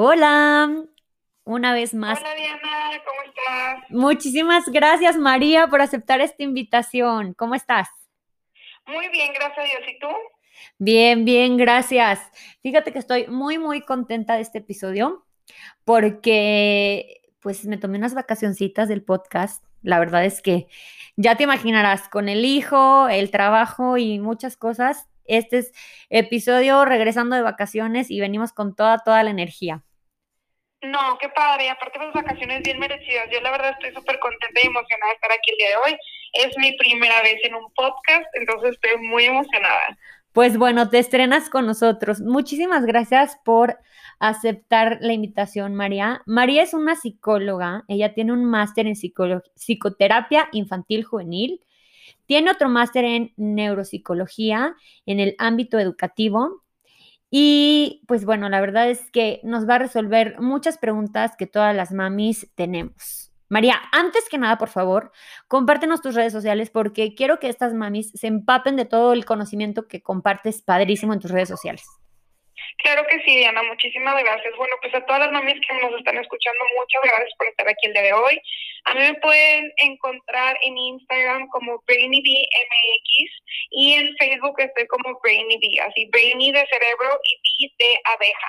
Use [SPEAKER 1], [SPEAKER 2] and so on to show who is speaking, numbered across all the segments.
[SPEAKER 1] Hola, una vez más.
[SPEAKER 2] Hola Diana, ¿cómo estás?
[SPEAKER 1] Muchísimas gracias María por aceptar esta invitación. ¿Cómo estás?
[SPEAKER 2] Muy bien, gracias a Dios. ¿Y tú?
[SPEAKER 1] Bien, bien, gracias. Fíjate que estoy muy, muy contenta de este episodio porque pues me tomé unas vacacioncitas del podcast. La verdad es que ya te imaginarás, con el hijo, el trabajo y muchas cosas, este es episodio regresando de vacaciones y venimos con toda, toda la energía.
[SPEAKER 2] No, qué padre. Y aparte, las vacaciones bien merecidas. Yo, la verdad, estoy súper contenta y emocionada de estar aquí el día de hoy. Es mi primera vez en un podcast, entonces estoy muy emocionada.
[SPEAKER 1] Pues bueno, te estrenas con nosotros. Muchísimas gracias por aceptar la invitación, María. María es una psicóloga. Ella tiene un máster en psicoterapia infantil juvenil. Tiene otro máster en neuropsicología en el ámbito educativo y pues bueno, la verdad es que nos va a resolver muchas preguntas que todas las mamis tenemos. María, antes que nada, por favor, compártenos tus redes sociales porque quiero que estas mamis se empapen de todo el conocimiento que compartes padrísimo en tus redes sociales.
[SPEAKER 2] Claro que sí, Diana, muchísimas gracias. Bueno, pues a todas las mamis que nos están escuchando, muchas gracias por estar aquí el día de hoy. A mí me pueden encontrar en Instagram como BrainyBMX y en Facebook estoy como BrainyB, así Brainy de cerebro y B de abeja.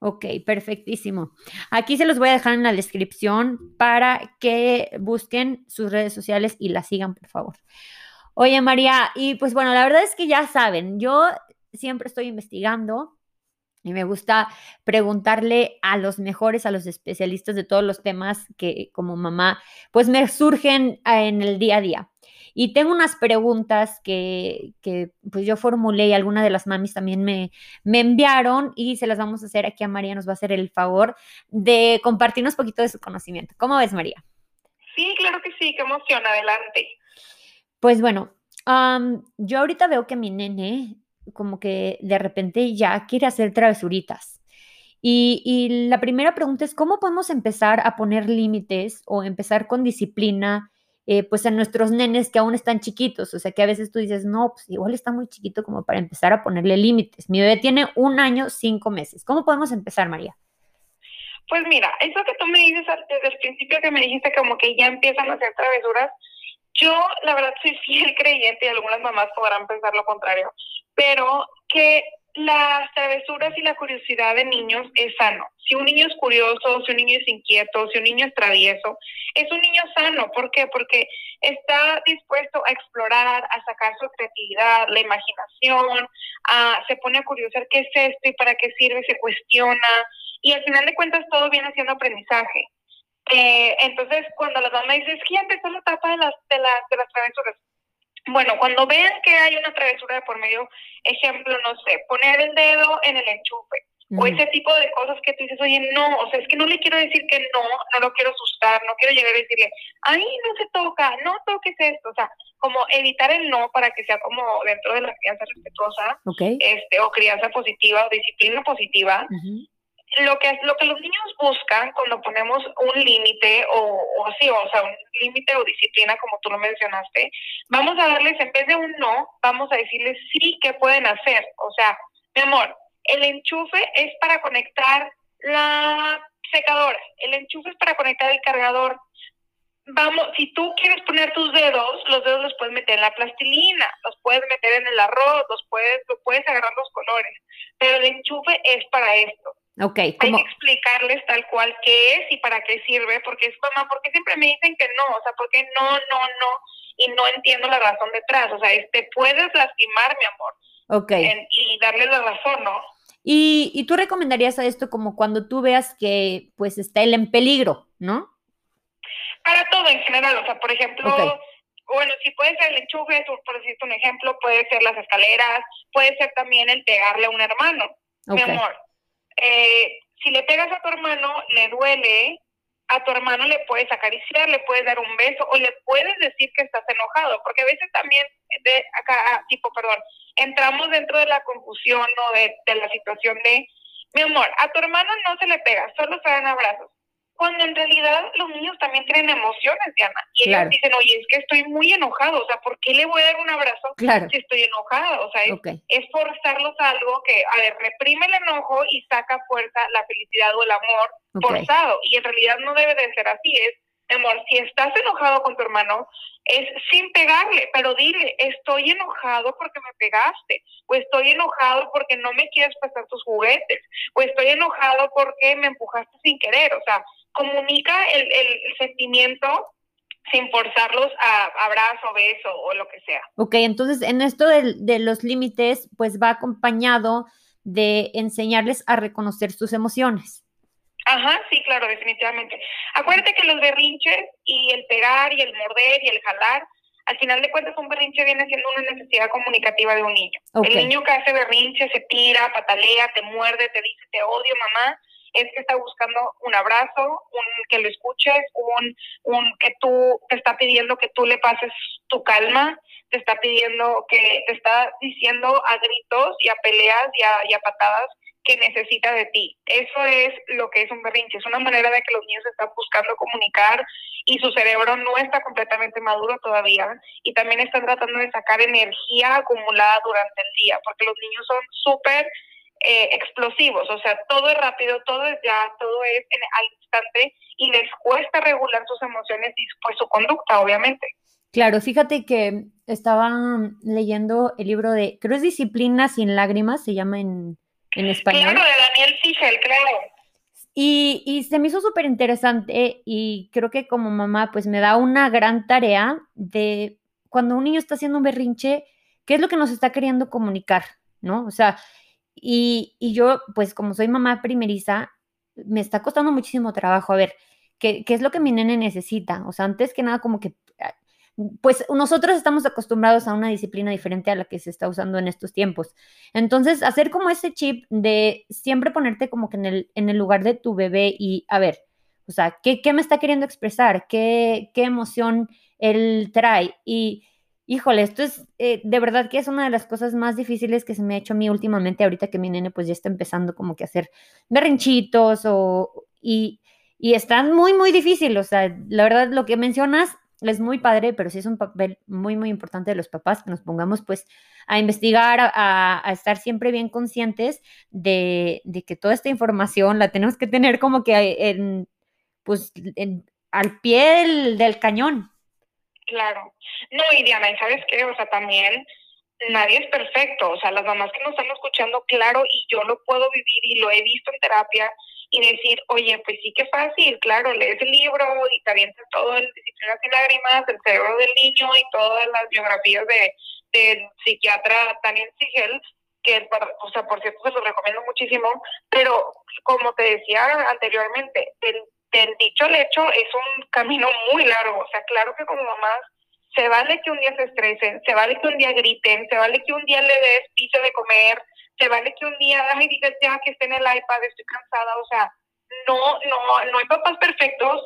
[SPEAKER 1] Ok, perfectísimo. Aquí se los voy a dejar en la descripción para que busquen sus redes sociales y las sigan, por favor. Oye, María, y pues bueno, la verdad es que ya saben, yo siempre estoy investigando y me gusta preguntarle a los mejores, a los especialistas de todos los temas que como mamá, pues me surgen ah, en el día a día. Y tengo unas preguntas que, que pues yo formulé y algunas de las mamis también me, me enviaron y se las vamos a hacer aquí a María, nos va a hacer el favor de compartirnos un poquito de su conocimiento. ¿Cómo ves, María?
[SPEAKER 2] Sí, claro que sí, qué emoción, adelante.
[SPEAKER 1] Pues bueno, yo ahorita veo que mi nene como que de repente ya quiere hacer travesuritas. Y, la primera pregunta es, ¿cómo podemos empezar a poner límites o empezar con disciplina eh, pues a nuestros nenes que aún están chiquitos? O sea, que a veces tú dices, no, pues igual está muy chiquito como para empezar a ponerle límites. Mi bebé tiene un año, cinco meses. ¿Cómo podemos empezar, María?
[SPEAKER 2] Pues mira, eso que tú me dices desde el principio que me dijiste como que ya empiezan a hacer travesuras, yo la verdad soy fiel creyente y algunas mamás podrán pensar lo contrario, pero que las travesuras y la curiosidad de niños es sano. Si un niño es curioso, si un niño es inquieto, si un niño es travieso, es un niño sano. ¿Por qué? Porque está dispuesto a explorar, a sacar su creatividad, la imaginación, a, se pone a curiosar qué es esto y para qué sirve, se cuestiona. Y al final de cuentas todo viene siendo aprendizaje. Eh, entonces, cuando la mamá dice, es que ya empezó la etapa de las, de las, de las travesuras, bueno, cuando vean que hay una travesura de por medio, ejemplo, no sé, poner el dedo en el enchufe o ese tipo de cosas que tú dices, oye, no, o sea, es que no le quiero decir que no, no lo quiero asustar, no quiero llegar a decirle, ay, no se toca, no toques esto, o sea, como evitar el no para que sea como dentro de la crianza respetuosa, este, o crianza positiva o disciplina positiva lo que lo que los niños buscan cuando ponemos un límite o, o sí, o sea, un límite o disciplina como tú lo mencionaste, vamos a darles en vez de un no, vamos a decirles sí que pueden hacer. O sea, mi amor, el enchufe es para conectar la secadora, el enchufe es para conectar el cargador. Vamos, si tú quieres poner tus dedos, los dedos los puedes meter en la plastilina, los puedes meter en el arroz, los puedes, los puedes agarrar los colores, pero el enchufe es para esto.
[SPEAKER 1] Okay,
[SPEAKER 2] Hay que explicarles tal cual qué es y para qué sirve, porque es mamá, porque siempre me dicen que no, o sea, porque no, no, no, y no entiendo la razón detrás, o sea, te puedes lastimar, mi amor.
[SPEAKER 1] Ok.
[SPEAKER 2] y darle la razón, ¿no?
[SPEAKER 1] Y, y tú recomendarías a esto como cuando tú veas que pues está él en peligro, ¿no?
[SPEAKER 2] Para todo en general, o sea, por ejemplo, bueno, si puede ser el enchufe, por decirte un ejemplo, puede ser las escaleras, puede ser también el pegarle a un hermano, mi amor eh, si le pegas a tu hermano, le duele, a tu hermano le puedes acariciar, le puedes dar un beso o le puedes decir que estás enojado, porque a veces también, de acá, ah, tipo, perdón, entramos dentro de la confusión o de, la situación de, mi amor, a tu hermano no se le pega, solo se dan abrazos. Cuando en realidad los niños también tienen emociones, Diana. Y ellos dicen, oye, es que estoy muy enojado, o sea, ¿por qué le voy a dar un abrazo si estoy enojada? O sea, es, forzarlos a algo que, a ver, reprime el enojo y saca fuerza la felicidad o el amor forzado. Y en realidad no debe de ser así, es amor, si estás enojado con tu hermano, es sin pegarle, pero dile, estoy enojado porque me pegaste, o estoy enojado porque no me quieres pasar tus juguetes, o estoy enojado porque me empujaste sin querer, o sea, comunica el, sentimiento sin forzarlos a abrazo, beso o lo que sea.
[SPEAKER 1] Ok, entonces en esto de, de los límites, pues va acompañado de enseñarles a reconocer sus emociones.
[SPEAKER 2] Ajá, sí, claro, definitivamente. Acuérdate que los berrinches y el pegar y el morder y el jalar, al final de cuentas un berrinche viene siendo una necesidad comunicativa de un niño. El niño que hace berrinche se tira, patalea, te muerde, te dice te odio mamá, es que está buscando un abrazo, un que lo escuches, un, un que tú te está pidiendo que tú le pases tu calma, te está pidiendo que te está diciendo a gritos y a peleas y a, y a patadas que necesita de ti. Eso es lo que es un berrinche, es una manera de que los niños están buscando comunicar y su cerebro no está completamente maduro todavía y también están tratando de sacar energía acumulada durante el día, porque los niños son súper eh, explosivos, o sea, todo es rápido, todo es ya, todo es en, al instante y les cuesta regular sus emociones y pues su conducta, obviamente.
[SPEAKER 1] Claro, fíjate que estaba leyendo el libro de, creo es Disciplina sin lágrimas, se llama en, en español.
[SPEAKER 2] Claro, de Daniel Sigel, claro.
[SPEAKER 1] Y, y, se me hizo súper interesante y creo que como mamá pues me da una gran tarea de cuando un niño está haciendo un berrinche, ¿qué es lo que nos está queriendo comunicar? ¿No? O sea, y, yo pues como soy mamá primeriza, me está costando muchísimo trabajo. A ver, ¿qué, ¿qué es lo que mi nene necesita? O sea, antes que nada como que pues nosotros estamos acostumbrados a una disciplina diferente a la que se está usando en estos tiempos. Entonces, hacer como ese chip de siempre ponerte como que en el, en el lugar de tu bebé y a ver, o sea, ¿qué, qué me está queriendo expresar? ¿Qué, ¿Qué, emoción él trae? Y, híjole, esto es eh, de verdad que es una de las cosas más difíciles que se me ha hecho a mí últimamente, ahorita que mi nene pues ya está empezando como que a hacer berrinchitos o... Y, y está muy, muy difícil. O sea, la verdad, lo que mencionas es muy padre, pero sí es un papel muy, muy importante de los papás que nos pongamos pues a investigar, a, estar siempre bien conscientes de, que toda esta información la tenemos que tener como que en, pues, al pie del, cañón.
[SPEAKER 2] Claro. No, y Diana, ¿sabes qué? O sea, también nadie es perfecto. O sea, las mamás que nos están escuchando, claro, y yo lo puedo vivir y lo he visto en terapia, y decir, oye, pues sí que fácil, claro, lees el libro y te avientas todo el Disciplinas y Lágrimas, el cerebro del niño y todas las biografías de del psiquiatra Daniel Sigel, que, o sea, por cierto, se lo recomiendo muchísimo, pero como te decía anteriormente, del, del dicho al hecho es un camino muy largo, o sea, claro que como mamás se vale que un día se estresen, se vale que un día griten, se vale que un día le des piso de comer, se vale que un día ay, digas ya que esté en el iPad, estoy cansada, o sea, no, no, no hay papás perfectos.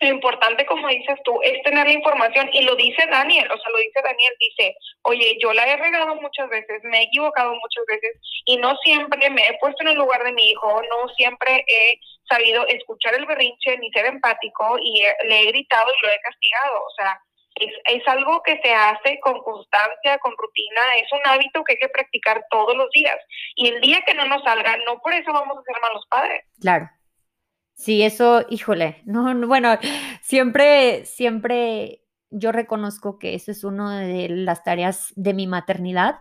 [SPEAKER 2] Lo importante, como dices tú, es tener la información y lo dice Daniel, o sea, lo dice Daniel, dice, oye, yo la he regado muchas veces, me he equivocado muchas veces y no siempre me he puesto en el lugar de mi hijo, no siempre he sabido escuchar el berrinche ni ser empático y le he gritado y lo he castigado, o sea, es, algo que se hace con constancia, con rutina, es un hábito que hay que practicar todos los días. Y el día que no nos salga, no por eso vamos a ser malos padres.
[SPEAKER 1] Claro. Sí, eso, híjole, no, bueno, siempre, siempre yo reconozco que eso es una de las tareas de mi maternidad,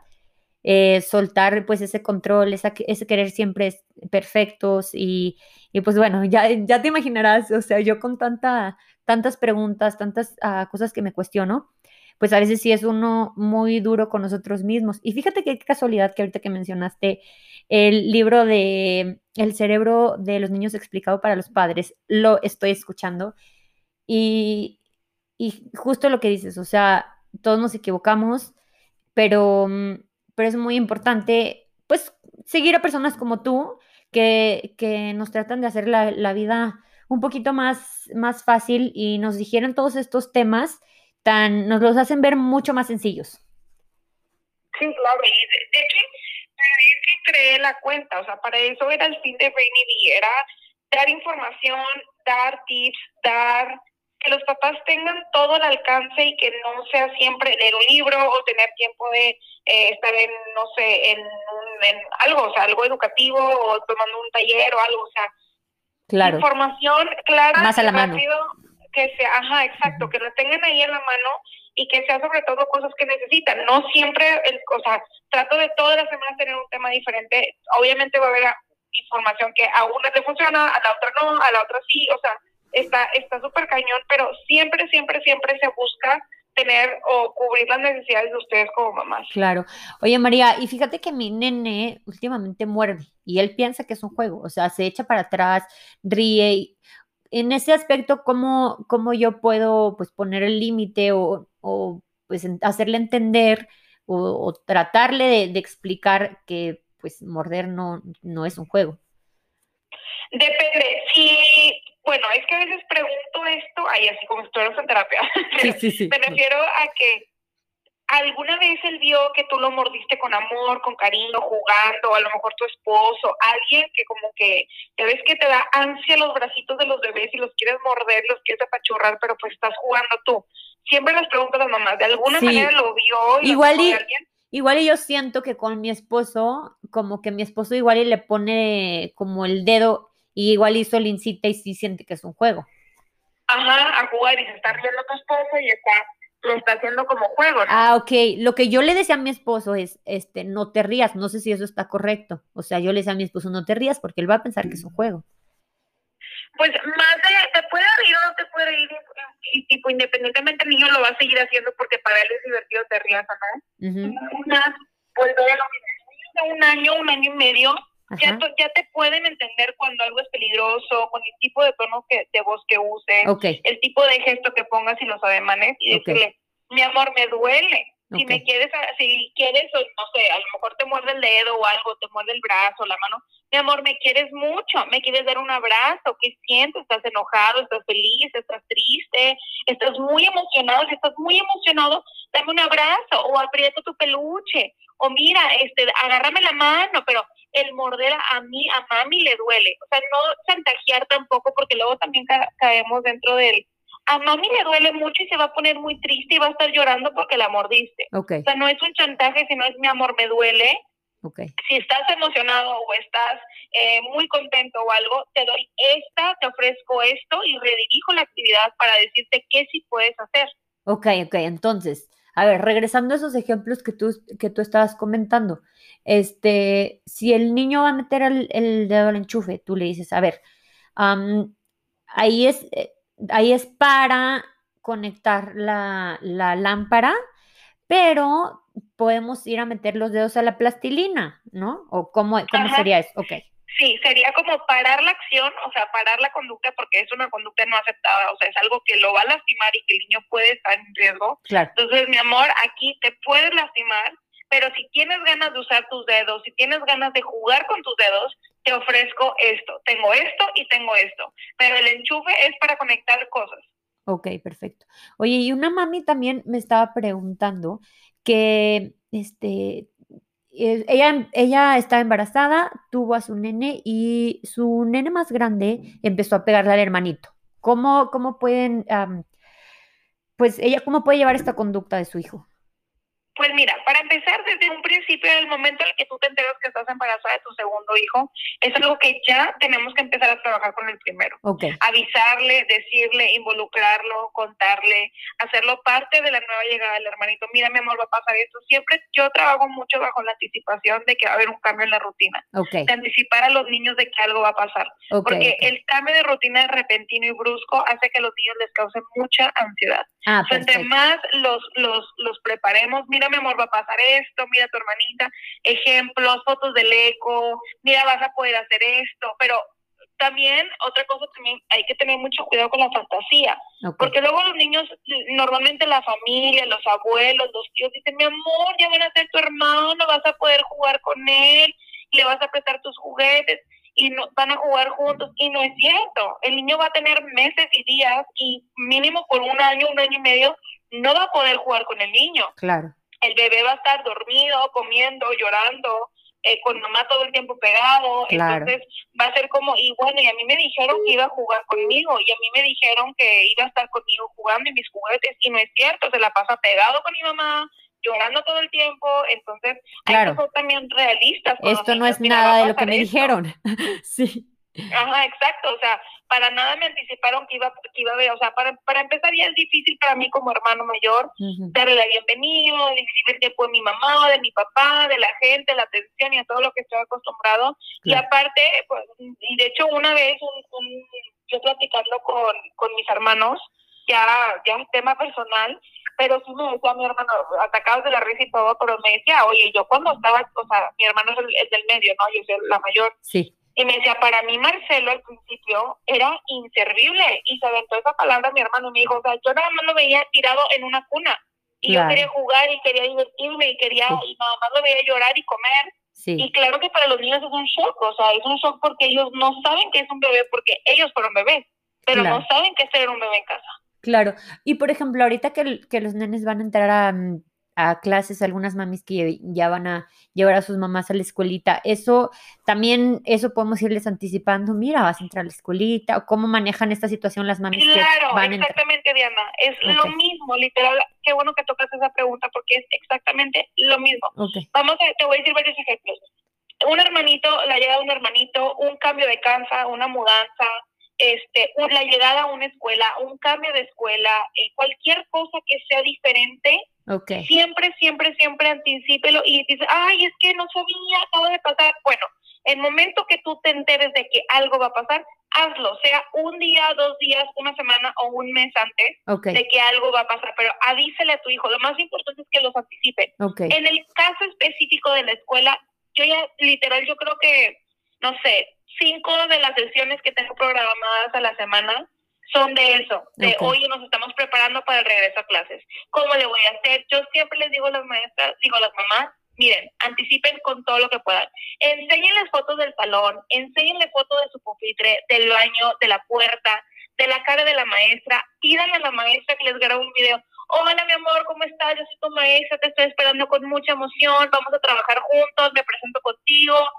[SPEAKER 1] eh, soltar pues ese control, ese querer siempre perfectos y, y, pues bueno, ya, ya te imaginarás, o sea, yo con tanta tantas preguntas, tantas ah, cosas que me cuestiono, pues a veces sí es uno muy duro con nosotros mismos. Y fíjate qué casualidad que ahorita que mencionaste el libro de El cerebro de los niños explicado para los padres, lo estoy escuchando. Y, y justo lo que dices, o sea, todos nos equivocamos, pero, mm, pero es muy importante, pues, seguir a personas como tú que, que nos tratan de hacer la, la vida un poquito más, más fácil y nos dijeron todos estos temas, tan, nos los hacen ver mucho más sencillos.
[SPEAKER 2] Sí, claro, y de, hecho, para que creé la cuenta, o sea, para eso era el fin de Brainy era dar información, dar tips, dar que los papás tengan todo el alcance y que no sea siempre leer un libro o tener tiempo de eh, estar en, no sé, en, en, algo, o sea, algo educativo o tomando un taller o algo, o sea,
[SPEAKER 1] claro.
[SPEAKER 2] información clara,
[SPEAKER 1] Más a la mano.
[SPEAKER 2] Que sea, ajá, exacto, que lo tengan ahí en la mano y que sea sobre todo cosas que necesitan. No siempre, el, o sea, trato de todas las semanas tener un tema diferente. Obviamente va a haber información que a una le funciona, a la otra no, a la otra sí, o sea, está está súper cañón, pero siempre, siempre, siempre se busca tener o cubrir las necesidades de ustedes como mamás.
[SPEAKER 1] Claro. Oye, María, y fíjate que mi nene últimamente muerde y él piensa que es un juego, o sea, se echa para atrás, ríe. Y en ese aspecto, ¿cómo, cómo yo puedo pues poner el límite o, o, pues hacerle entender o, o tratarle de, de, explicar que pues morder no, no es un juego?
[SPEAKER 2] Depende. Si bueno, es que a veces pregunto esto, ahí así como estuviéramos en terapia,
[SPEAKER 1] sí, sí, sí.
[SPEAKER 2] me refiero a que alguna vez él vio que tú lo mordiste con amor, con cariño, jugando, a lo mejor tu esposo, alguien que como que, ya ves que te da ansia los bracitos de los bebés y los quieres morder, los quieres apachurrar, pero pues estás jugando tú. Siempre les pregunto a las mamás, ¿de alguna sí. manera lo vio?
[SPEAKER 1] Y igual y, alguien? igual y yo siento que con mi esposo, como que mi esposo igual y le pone como el dedo y igual hizo el incita y sí siente que es un juego.
[SPEAKER 2] Ajá, a jugar y se está riendo tu esposo y está, lo está haciendo como juego. ¿no?
[SPEAKER 1] Ah, ok. Lo que yo le decía a mi esposo es, este, no te rías, no sé si eso está correcto. O sea, yo le decía a mi esposo, no te rías porque él va a pensar que es un juego.
[SPEAKER 2] Pues más de, te puede reír o no te puede reír, y tipo, independientemente el niño lo va a seguir haciendo porque para él es divertido, te rías o no. Uh -huh. Una, pues de un año, un año y medio, ya, ya, te pueden entender cuando algo es peligroso, con el tipo de tono que, de voz que uses,
[SPEAKER 1] okay.
[SPEAKER 2] el tipo de gesto que pongas y los ademanes y okay. decirle, mi amor, me duele. Si okay. me quieres, si quieres, no sé, a lo mejor te muerde el dedo o algo, te muerde el brazo, la mano. Mi amor, me quieres mucho, me quieres dar un abrazo. ¿Qué sientes? ¿Estás enojado? ¿Estás feliz? ¿Estás triste? ¿Estás muy emocionado? Si estás muy emocionado, dame un abrazo o aprieta tu peluche. O mira, este, agárrame la mano, pero el morder a mí, a mami le duele. O sea, no chantajear tampoco, porque luego también ca caemos dentro del, a mami le duele mucho y se va a poner muy triste y va a estar llorando porque la mordiste.
[SPEAKER 1] Okay.
[SPEAKER 2] O sea, no es un chantaje, sino es mi amor, me duele.
[SPEAKER 1] Okay.
[SPEAKER 2] Si estás emocionado o estás eh, muy contento o algo, te doy esta, te ofrezco esto y redirijo la actividad para decirte qué sí puedes hacer.
[SPEAKER 1] Ok, ok, entonces, a ver, regresando a esos ejemplos que tú, que tú estabas comentando, este, si el niño va a meter el, el dedo al enchufe, tú le dices, a ver, um, ahí es, ahí es para conectar la, la, lámpara, pero podemos ir a meter los dedos a la plastilina, ¿no? ¿O cómo, cómo sería eso? Ok.
[SPEAKER 2] Sí, sería como parar la acción, o sea, parar la conducta porque es una conducta no aceptada, o sea, es algo que lo va a lastimar y que el niño puede estar en riesgo.
[SPEAKER 1] Claro.
[SPEAKER 2] Entonces, mi amor, aquí te puedes lastimar, pero si tienes ganas de usar tus dedos, si tienes ganas de jugar con tus dedos, te ofrezco esto. Tengo esto y tengo esto. Pero el enchufe es para conectar cosas.
[SPEAKER 1] Ok, perfecto. Oye, y una mami también me estaba preguntando que este ella, ella estaba embarazada, tuvo a su nene y su nene más grande empezó a pegarle al hermanito. ¿Cómo, cómo pueden, pues ella, cómo puede llevar esta conducta de su hijo?
[SPEAKER 2] Pues mira, para empezar, desde un principio, en el momento en el que tú te enteras que estás embarazada de tu segundo hijo, es algo que ya tenemos que empezar a trabajar con el primero.
[SPEAKER 1] Okay.
[SPEAKER 2] Avisarle, decirle, involucrarlo, contarle, hacerlo parte de la nueva llegada del hermanito. Mira, mi amor, va a pasar esto. Siempre yo trabajo mucho bajo la anticipación de que va a haber un cambio en la rutina.
[SPEAKER 1] Okay.
[SPEAKER 2] De anticipar a los niños de que algo va a pasar.
[SPEAKER 1] Okay,
[SPEAKER 2] Porque el cambio de rutina repentino y brusco hace que a los niños les cause mucha ansiedad.
[SPEAKER 1] Ah,
[SPEAKER 2] sea, entre más los, los, los preparemos, mira mi amor, va a pasar esto, mira tu hermanita, ejemplos, fotos del eco, mira, vas a poder hacer esto, pero también otra cosa también hay que tener mucho cuidado con la fantasía,
[SPEAKER 1] okay.
[SPEAKER 2] porque luego los niños, normalmente la familia, los abuelos, los tíos dicen, mi amor, ya van a ser tu hermano, vas a poder jugar con él, le vas a prestar tus juguetes y no, van a jugar juntos y no es cierto, el niño va a tener meses y días y mínimo por un año, un año y medio no va a poder jugar con el niño.
[SPEAKER 1] Claro
[SPEAKER 2] el bebé va a estar dormido, comiendo, llorando, eh, con mamá todo el tiempo pegado, entonces va a ser como, y bueno, y a mí me dijeron que iba a jugar conmigo, y a mí me dijeron que iba a estar conmigo jugando en mis juguetes, y no es cierto, se la pasa pegado con mi mamá, llorando todo el tiempo, entonces hay que ser también realistas.
[SPEAKER 1] Esto no es nada de lo que me dijeron, sí.
[SPEAKER 2] Ajá, exacto, o sea, para nada me anticiparon que iba, que iba a ver, o sea, para, para empezar ya es difícil para mí como hermano mayor darle la bienvenida, el tiempo de mi mamá, de mi papá, de la gente, la atención y a todo lo que estoy acostumbrado. Y aparte, pues, y de hecho una vez un, yo platicando con, con mis hermanos, ya, ya es tema personal, pero sí me decía mi hermano, atacados de la risa y todo, pero me decía, oye, yo cuando estaba, o sea, mi hermano es el, del medio, ¿no? Yo soy la mayor.
[SPEAKER 1] Sí.
[SPEAKER 2] Y me decía, para mí Marcelo al principio era inservible. Y se aventó esa palabra mi hermano y me dijo, o sea, yo nada más lo veía tirado en una cuna. Y yo quería jugar y quería divertirme y quería, y nada más lo veía llorar y comer. Sí. Y claro que para los niños es un shock, o sea, es un shock porque ellos no saben que es un bebé, porque ellos fueron bebés, pero no saben que es tener un bebé en casa.
[SPEAKER 1] Claro, y por ejemplo, ahorita que, que los nenes van a entrar a, mm, a clases, algunas mamis que ya van a llevar a sus mamás a la escuelita, eso también, eso podemos irles anticipando, mira, vas a entrar a la escuelita, o cómo manejan esta situación las mamis
[SPEAKER 2] claro, que van exactamente, Diana, es lo mismo, literal, qué bueno que tocas esa pregunta, porque es exactamente lo mismo. Vamos a, te voy a decir varios ejemplos. Un hermanito, la llegada de un hermanito, un cambio de casa, una mudanza, este, la llegada a una escuela, un cambio de escuela, eh, cualquier cosa que sea diferente, siempre, siempre, siempre anticipelo y dices, ay, es que no sabía, acaba de pasar. Bueno, el momento que tú te enteres de que algo va a pasar, hazlo, sea un día, dos días, una semana o un mes antes de que algo va a pasar, pero avísele a tu hijo. Lo más importante es que los anticipe. En el caso específico de la escuela, yo ya literal, yo creo que, no sé, cinco de las sesiones que tengo programadas a la semana son de eso, de hoy nos estamos preparando para el regreso a clases. ¿Cómo le voy a hacer? Yo siempre les digo a las maestras, digo a las mamás, miren, anticipen con todo lo que puedan. Enséñenles fotos del salón, enséñenle fotos de su pupitre, del baño, de la puerta, de la cara de la maestra, pídanle a la maestra que les grabe un video. Hola, mi amor, ¿cómo estás? Yo soy tu maestra, te estoy esperando con mucha emoción, vamos a trabajar juntos, me presento contigo,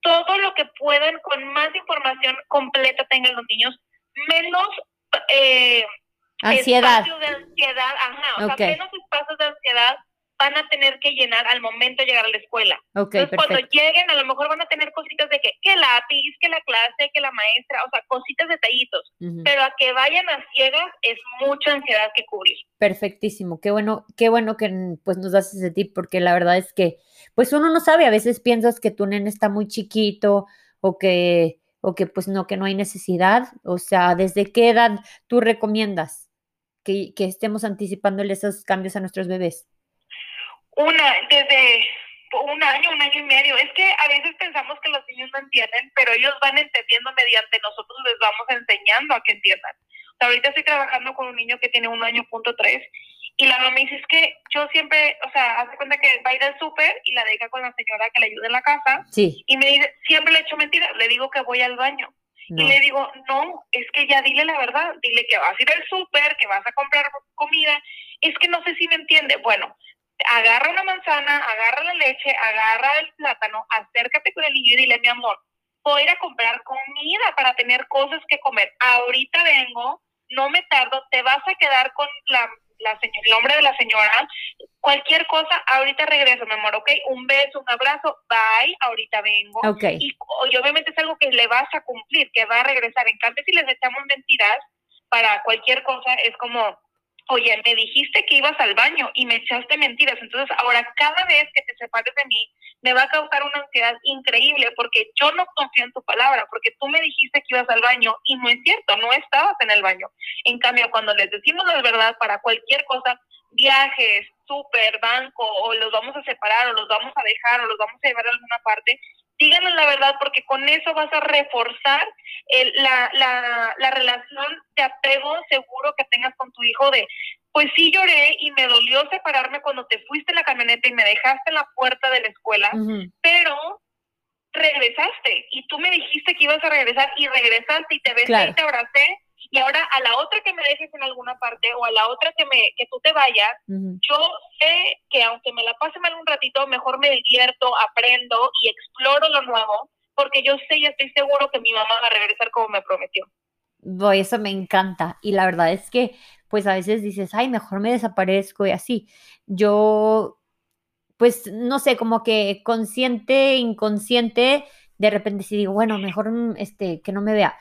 [SPEAKER 2] todo lo que puedan con más información completa tengan los niños, menos eh,
[SPEAKER 1] ansiedad.
[SPEAKER 2] espacios de ansiedad, ajá, o sea, menos espacios de ansiedad van a tener que llenar al momento de llegar a la escuela.
[SPEAKER 1] Entonces,
[SPEAKER 2] cuando lleguen, a lo mejor van a tener cositas de que, que lápiz, que la clase, que la maestra, o sea, cositas, detallitos. Pero a que vayan a ciegas es mucha ansiedad que cubrir.
[SPEAKER 1] Perfectísimo. Qué bueno, qué bueno que pues nos das ese tip, porque la verdad es que, pues uno no sabe, a veces piensas que tu nene está muy chiquito o que, o que pues no, que no hay necesidad. O sea, ¿desde qué edad tú recomiendas que, que estemos anticipándole esos cambios a nuestros bebés?
[SPEAKER 2] Una, desde un año, un año y medio. Es que a veces pensamos que los niños no entienden, pero ellos van entendiendo mediante nosotros les vamos enseñando a que entiendan. O sea, ahorita estoy trabajando con un niño que tiene un año punto tres y la mamá me dice, es que yo siempre, o sea, hace cuenta que va a ir al súper y la deja con la señora que le ayude en la casa.
[SPEAKER 1] Sí.
[SPEAKER 2] Y me dice, siempre le echo mentiras, le digo que voy al baño. Y le digo, no, es que ya dile la verdad, dile que vas a ir al súper, que vas a comprar comida. Es que no sé si me entiende. Bueno, agarra una manzana, agarra la leche, agarra el plátano, acércate con el niño y dile, mi amor, voy a ir a comprar comida para tener cosas que comer. Ahorita vengo, no me tardo, te vas a quedar con la, la señora, el nombre de la señora, cualquier cosa, ahorita regreso, mi amor, ¿ok? Un beso, un abrazo, bye, ahorita vengo. Y, y obviamente es algo que le vas a cumplir, que va a regresar. En cambio, si les echamos mentiras para cualquier cosa, es como, oye, me dijiste que ibas al baño y me echaste mentiras, entonces ahora cada vez que te separes de mí, me va a causar una ansiedad increíble porque yo no confío en tu palabra, porque tú me dijiste que ibas al baño y no es cierto, no estabas en el baño. En cambio, cuando les decimos la verdad para cualquier cosa, viajes, súper, banco, o los vamos a separar, o los vamos a dejar, o los vamos a llevar a alguna parte, díganos la verdad porque con eso vas a reforzar la, la, la relación de apego seguro que tengas con tu hijo de, pues sí lloré y me dolió separarme cuando te fuiste en la camioneta y me dejaste en la puerta de la escuela, pero regresaste y tú me dijiste que ibas a regresar y regresaste y te besé y te abracé y ahora a la otra que me dejes en alguna parte o a la otra que me que tú te vayas, yo sé que aunque me la pase mal un ratito, mejor me divierto, aprendo y exploro lo nuevo, porque yo sé y estoy seguro que mi mamá va a regresar como me prometió.
[SPEAKER 1] Voy, eso me encanta. Y la verdad es que, pues a veces dices, ay, mejor me desaparezco y así. Yo, pues, no sé, como que consciente, inconsciente, de repente sí digo, bueno, mejor este, que no me vea.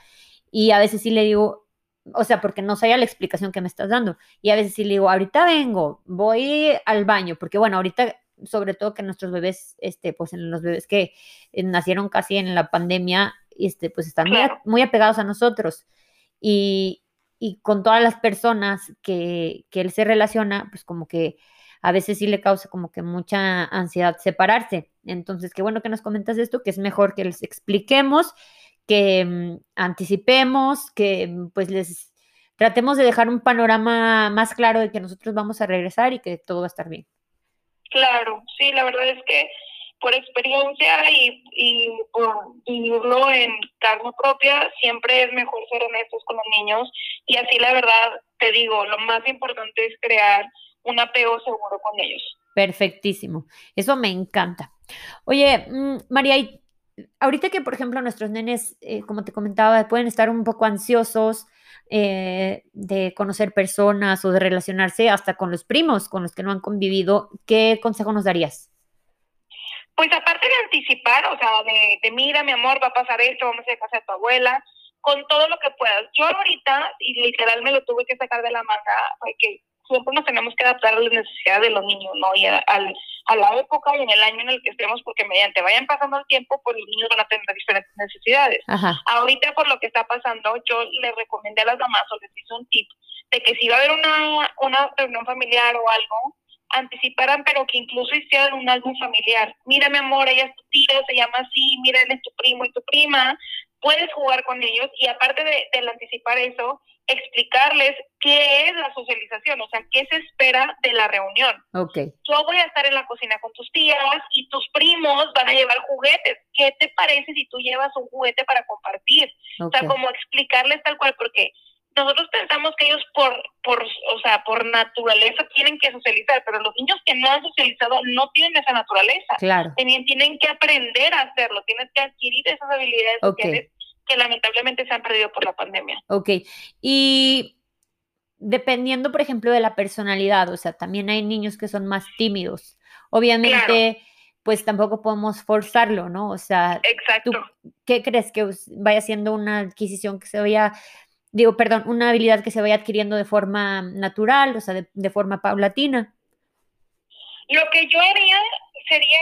[SPEAKER 1] Y a veces sí le digo, o sea, porque no sabía la explicación que me estás dando. Y a veces sí le digo, ahorita vengo, voy al baño, porque bueno, ahorita, sobre todo que nuestros bebés, este, pues en los bebés que eh, nacieron casi en la pandemia, este, pues están muy, apegados a nosotros. Y, y, con todas las personas que, que él se relaciona, pues como que a veces sí le causa como que mucha ansiedad separarse. Entonces, qué bueno que nos comentas esto, que es mejor que les expliquemos que mm, anticipemos, que mm, pues les tratemos de dejar un panorama más claro de que nosotros vamos a regresar y que todo va a estar bien.
[SPEAKER 2] Claro, sí, la verdad es que por experiencia y, y por vivirlo en carne propia, siempre es mejor ser honestos con los niños y así la verdad, te digo, lo más importante es crear un apego seguro con ellos.
[SPEAKER 1] Perfectísimo, eso me encanta. Oye, mm, María, ahorita que, por ejemplo, nuestros nenes, eh, como te comentaba, pueden estar un poco ansiosos eh, de conocer personas o de relacionarse hasta con los primos con los que no han convivido, ¿qué consejo nos darías?
[SPEAKER 2] Pues aparte de anticipar, o sea, de, mira, mi amor, va a pasar esto, vamos a ir a casa de tu abuela, con todo lo que puedas. Yo ahorita, y literal me lo tuve que sacar de la manga, porque siempre nos tenemos que adaptar a las necesidades de los niños, ¿no? Y al a la época y en el año en el que estemos, porque mediante vayan pasando el tiempo, pues los niños van a tener diferentes necesidades. Ahorita, por lo que está pasando, yo les recomendé a las mamás o les hice un tip de que si va a haber una, una reunión familiar o algo, anticiparan, pero que incluso hicieran un álbum familiar. Mira, mi amor, ella es tu tía, se llama así, mira, él es tu primo y tu prima. Puedes jugar con ellos y aparte de, de anticipar eso, explicarles qué es la socialización, o sea, qué se espera de la reunión.
[SPEAKER 1] Okay.
[SPEAKER 2] Yo voy a estar en la cocina con tus tías y tus primos van a llevar juguetes. ¿Qué te parece si tú llevas un juguete para compartir? O sea, como explicarles tal cual, porque nosotros pensamos que ellos por, por, o sea, por naturaleza tienen que socializar, pero los niños que no han socializado no tienen esa naturaleza.
[SPEAKER 1] Claro.
[SPEAKER 2] También tienen que aprender a hacerlo, tienen que adquirir esas habilidades sociales que lamentablemente se han perdido por la pandemia.
[SPEAKER 1] Ok, y dependiendo, por ejemplo, de la personalidad, o sea, también hay niños que son más tímidos. Obviamente, pues tampoco podemos forzarlo, ¿no? O sea,
[SPEAKER 2] Exacto.
[SPEAKER 1] ¿qué crees que vaya siendo una adquisición que se vaya, digo, perdón, una habilidad que se vaya adquiriendo de forma natural, o sea, de, de forma paulatina?
[SPEAKER 2] Lo que yo haría sería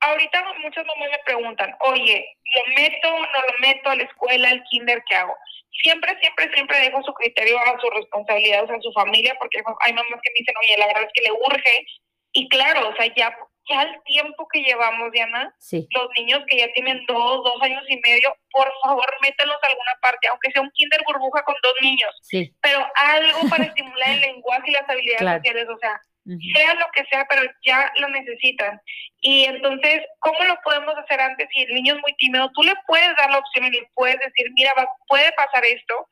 [SPEAKER 2] ahorita muchas mamás me preguntan, oye, ¿lo meto o no lo meto a la escuela, al kinder, qué hago? Siempre, siempre, siempre dejo su criterio a su responsabilidad, o sea, a su familia, porque hay mamás que me dicen, oye, la verdad es que le urge. Y claro, o sea, ya, ya el tiempo que llevamos, Diana, los niños que ya tienen dos, dos años y medio, por favor, mételos a alguna parte, aunque sea un kinder burbuja con dos niños.
[SPEAKER 1] Sí.
[SPEAKER 2] Pero algo para estimular el lenguaje y las habilidades sociales, o sea, sea lo que sea, pero ya lo necesitan. Y entonces, ¿cómo lo podemos hacer antes? Si el niño es muy tímido, tú le puedes dar la opción y le puedes decir, mira, puede pasar esto.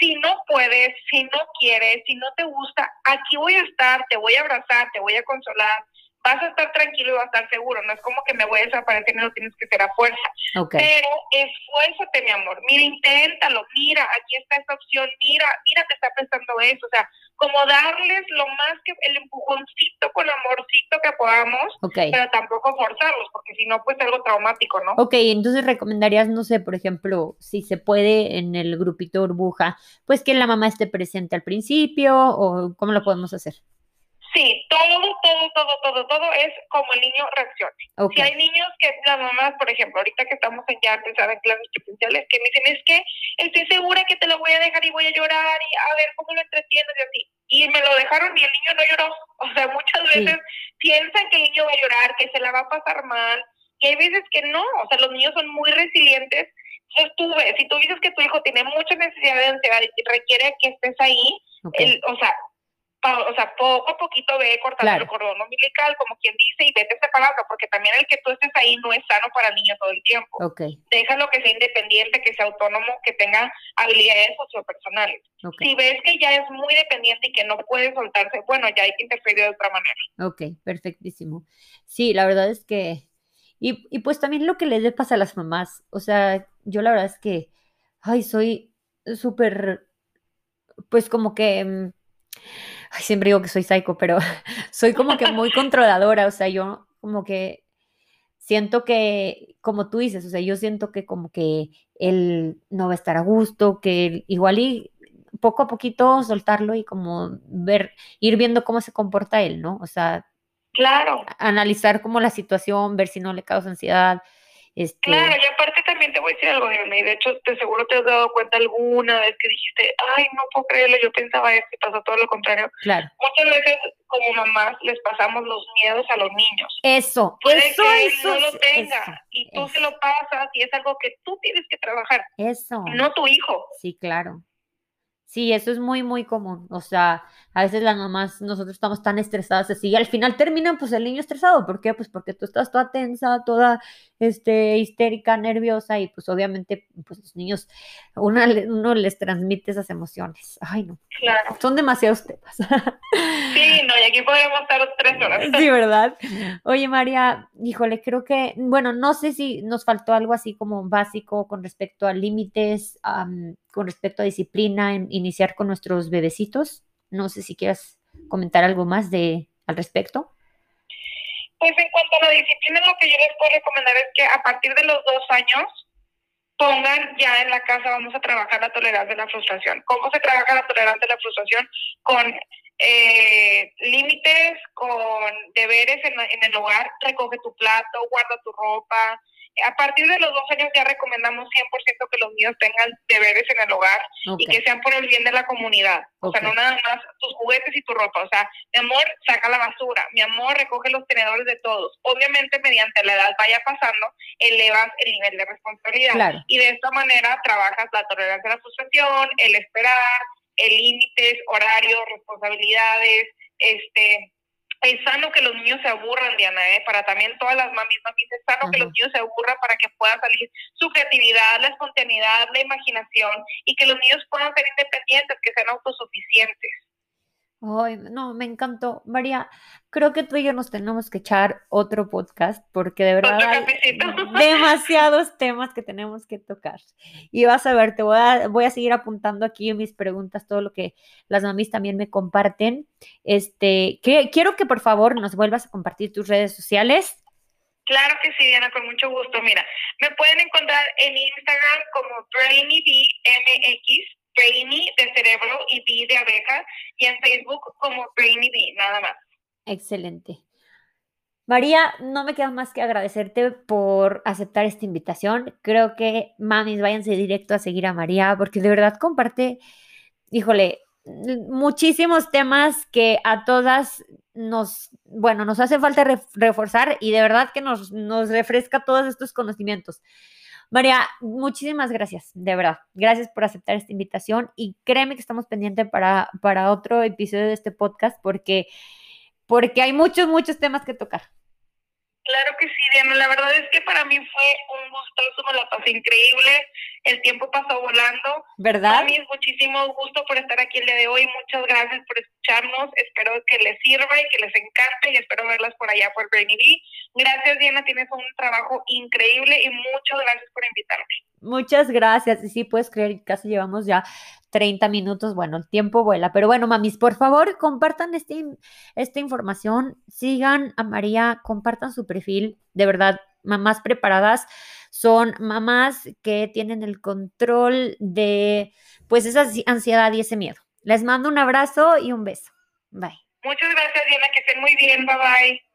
[SPEAKER 2] Si no puedes, si no quieres, si no te gusta, aquí voy a estar, te voy a abrazar, te voy a consolar, vas a estar tranquilo y vas a estar seguro. No es como que me voy a desaparecer y no tienes que ser a fuerza. Pero esfuérzate, mi amor. Mira, inténtalo. Mira, aquí está esta opción. Mira, mira, te está pensando eso. O sea, como darles lo más que el empujoncito con amorcito que podamos, pero tampoco forzarlos, porque si no, pues algo traumático, ¿no?
[SPEAKER 1] Ok, entonces recomendarías, no sé, por ejemplo, si se puede en el grupito burbuja, pues que la mamá esté presente al principio o cómo lo podemos hacer.
[SPEAKER 2] Sí, todo, todo, todo, todo, todo es como el niño reaccione. Si hay niños que las mamás, por ejemplo, ahorita que estamos en ya pensar en clases presenciales, que me dicen es que estoy segura que te lo voy a dejar y voy a llorar y a ver cómo lo entretienes y así. Y me lo dejaron y el niño no lloró. O sea, muchas veces piensan que el niño va a llorar, que se la va a pasar mal. Y hay veces que no. O sea, los niños son muy resilientes. Entonces tú ves, si tú dices que tu hijo tiene mucha necesidad de ansiedad y requiere que estés ahí, el, o sea, o sea, poco a poquito ve cortando el cordón umbilical, como quien dice, y vete separando, porque también el que tú estés ahí no es sano para el niño todo el tiempo.
[SPEAKER 1] Okay.
[SPEAKER 2] Déjalo que sea independiente, que sea autónomo, que tenga habilidades sociopersonales. Si ves que ya es muy dependiente y que no puede soltarse, bueno, ya hay que interferir de otra manera.
[SPEAKER 1] Ok, perfectísimo. Sí, la verdad es que... Y, y pues también lo que les pasa a las mamás, o sea, yo la verdad es que, ay, soy súper, pues como que... Mm, ay, siempre digo que soy psycho, pero soy como que muy controladora, o sea, yo como que siento que, como tú dices, o sea, yo siento que como que él no va a estar a gusto, que igual y poco a poquito soltarlo y como ver, ir viendo cómo se comporta él, ¿no? O sea,
[SPEAKER 2] claro.
[SPEAKER 1] Analizar como la situación, ver si no le causa ansiedad, este...
[SPEAKER 2] Claro, y aparte también te voy a decir algo, y de hecho, te seguro te has dado cuenta alguna vez que dijiste, ay, no puedo creerlo, yo pensaba esto y pasó todo lo contrario.
[SPEAKER 1] Claro.
[SPEAKER 2] Muchas veces, como mamás, les pasamos los miedos a los niños.
[SPEAKER 1] Eso,
[SPEAKER 2] Puede
[SPEAKER 1] eso,
[SPEAKER 2] que
[SPEAKER 1] eso.
[SPEAKER 2] no lo tenga, y tú se lo pasas, y es algo que tú tienes que trabajar.
[SPEAKER 1] Eso.
[SPEAKER 2] No tu hijo.
[SPEAKER 1] Sí, claro. Sí, eso es muy, muy común. O sea, a veces las mamás, nosotros estamos tan estresadas así, y al final terminan pues el niño estresado. ¿Por qué? Pues porque tú estás toda tensa, toda este, histérica, nerviosa, y pues obviamente pues los niños, uno, uno les transmite esas emociones. Ay, no.
[SPEAKER 2] Claro.
[SPEAKER 1] Son demasiados temas.
[SPEAKER 2] Sí, no, y aquí podemos estar tres horas.
[SPEAKER 1] Sí, ¿verdad? Oye, María, híjole, creo que, bueno, no sé si nos faltó algo así como básico con respecto a límites, con respecto a disciplina, en iniciar con nuestros bebecitos. No sé si quieras comentar algo más de al respecto.
[SPEAKER 2] Pues en cuanto a la disciplina, lo que yo les puedo recomendar es que a partir de los dos años pongan ya en la casa, vamos a trabajar la tolerancia de la frustración. ¿Cómo se trabaja la tolerancia de la frustración? Con eh, límites, con deberes en, en, el hogar, recoge tu plato, guarda tu ropa. A partir de los dos años ya recomendamos 100% que los niños tengan deberes en el hogar y que sean por el bien de la comunidad. O sea, no nada más tus juguetes y tu ropa. O sea, mi amor, saca la basura. Mi amor, recoge los tenedores de todos. Obviamente, mediante la edad vaya pasando, elevas el nivel de responsabilidad. Y de esta manera trabajas la tolerancia a la frustración, el esperar, el límites, horarios, responsabilidades, este, es sano que los niños se aburran, Diana, ¿eh? para también todas las mamis, mamis, es sano que los niños se aburran para que pueda salir su creatividad, la espontaneidad, la imaginación y que los niños puedan ser independientes, que sean autosuficientes.
[SPEAKER 1] Ay, no, me encantó. María, creo que tú y yo nos tenemos que echar otro podcast porque de verdad hay demasiados temas que tenemos que tocar. Y vas a ver, te voy a, voy a seguir apuntando aquí mis preguntas, todo lo que las mamis también me comparten. Este, que, quiero que por favor nos vuelvas a compartir tus redes sociales.
[SPEAKER 2] Claro que sí, Diana, con mucho gusto. Mira, me pueden encontrar en Instagram como BrainyBMX Brainy de cerebro y B de abeja y en Facebook como Brainy B, nada más.
[SPEAKER 1] Excelente. María, no me queda más que agradecerte por aceptar esta invitación. Creo que mamis, váyanse directo a seguir a María porque de verdad comparte, híjole, muchísimos temas que a todas nos, bueno, nos hace falta reforzar y de verdad que nos, nos refresca todos estos conocimientos. María, muchísimas gracias, de verdad. Gracias por aceptar esta invitación y créeme que estamos pendientes para, para otro episodio de este podcast porque, porque hay muchos, muchos temas que tocar.
[SPEAKER 2] Claro que sí, Diana. La verdad es que para mí fue un gustoso, me la pasé increíble. El tiempo pasó volando.
[SPEAKER 1] ¿Verdad?
[SPEAKER 2] Para mí es muchísimo gusto por estar aquí el día de hoy. Muchas gracias por Espero que les sirva y que les encante y espero verlas por allá por Brainy. Gracias, Diana. Tienes un trabajo increíble y muchas gracias por invitarme.
[SPEAKER 1] Muchas gracias. Y sí, puedes creer, casi llevamos ya 30 minutos, bueno, el tiempo vuela, pero bueno, mamis, por favor, compartan este, esta información, sigan a María, compartan su perfil, de verdad, mamás preparadas son mamás que tienen el control de, pues, esa ansiedad y ese miedo. Les mando un abrazo y un beso. Bye.
[SPEAKER 2] Muchas gracias, Diana, que estén muy bien, bye bye.